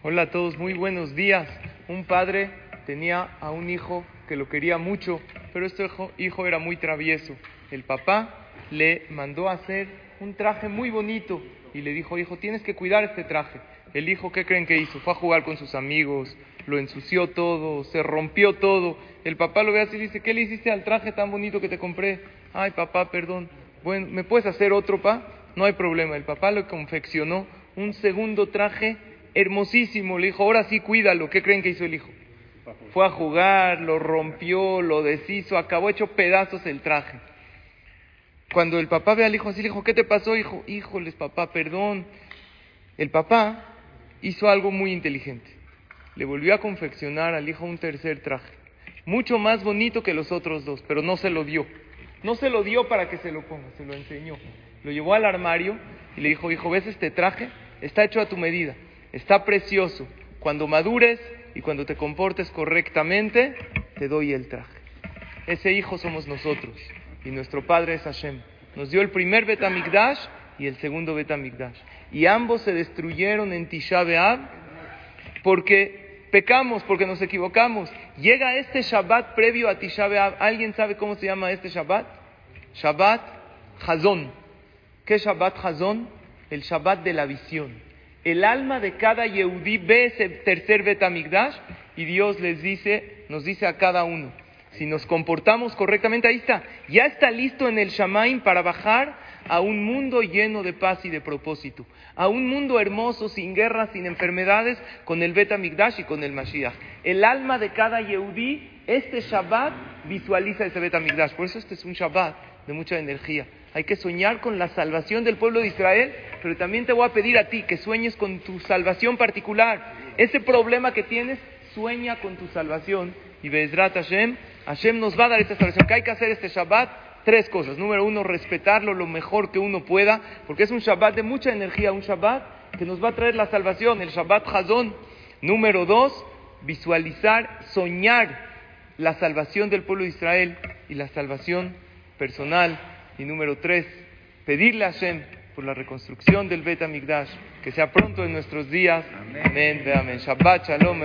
Hola a todos, muy buenos días. Un padre tenía a un hijo que lo quería mucho, pero este hijo, era muy travieso. El papá le mandó a hacer un traje muy bonito y le dijo, hijo, tienes que cuidar este traje. El hijo, ¿qué creen que hizo? Fue a jugar con sus amigos, lo ensució todo, se rompió todo. El papá lo ve así y dice, ¿qué le hiciste al traje tan bonito que te compré? Ay, papá, perdón. Bueno, ¿me puedes hacer otro, pa? No hay problema. El papá le confeccionó un segundo traje hermosísimo. Le dijo, ahora sí cuídalo. ¿Qué creen que hizo el hijo? Fue a jugar, lo rompió, lo deshizo, acabó hecho pedazos el traje. Cuando el papá ve al hijo así, le dijo, ¿qué te pasó, hijo? Híjoles, papá, perdón. El papá hizo algo muy inteligente. Le volvió a confeccionar al hijo un tercer traje, mucho más bonito que los otros dos, pero no se lo dio. No se lo dio para que se lo ponga, se lo enseñó. Lo llevó al armario y le dijo, hijo, ¿ves este traje? Está hecho a tu medida, está precioso. Cuando madures y cuando te comportes correctamente, te doy el traje. Ese hijo somos nosotros y nuestro padre es Hashem. Nos dio el primer Betamigdash y el segundo Betamigdash. Y ambos se destruyeron en Tisha B'Av porque pecamos, porque nos equivocamos. Llega este Shabbat previo a Tisha B'Av. ¿Alguien sabe cómo se llama este Shabbat? Shabbat Hazón. ¿Qué Shabbat Hazón? El Shabbat de la visión. El alma de cada Yehudí ve ese tercer Betamigdash y Dios les dice, nos dice a cada uno, si nos comportamos correctamente, ahí está, ya está listo en el Shamaim para bajar a un mundo lleno de paz y de propósito, a un mundo hermoso, sin guerras, sin enfermedades, con el Bet y con el Mashiach. El alma de cada Yehudí, este Shabbat, visualiza ese Bet Por eso este es un Shabbat de mucha energía. Hay que soñar con la salvación del pueblo de Israel, pero también te voy a pedir a ti que sueñes con tu salvación particular. Ese problema que tienes, sueña con tu salvación. Y Bezrat Hashem, Hashem nos va a dar esta salvación. ¿Qué hay que hacer este Shabbat? tres cosas. Número uno, respetarlo lo mejor que uno pueda, porque es un Shabbat de mucha energía, un Shabbat que nos va a traer la salvación, el Shabbat Hazón. Número dos, visualizar, soñar la salvación del pueblo de Israel y la salvación personal. Y número tres, pedirle a Hashem por la reconstrucción del Bet HaMikdash, que sea pronto en nuestros días. Amén. Amén. Shabbat Shalom,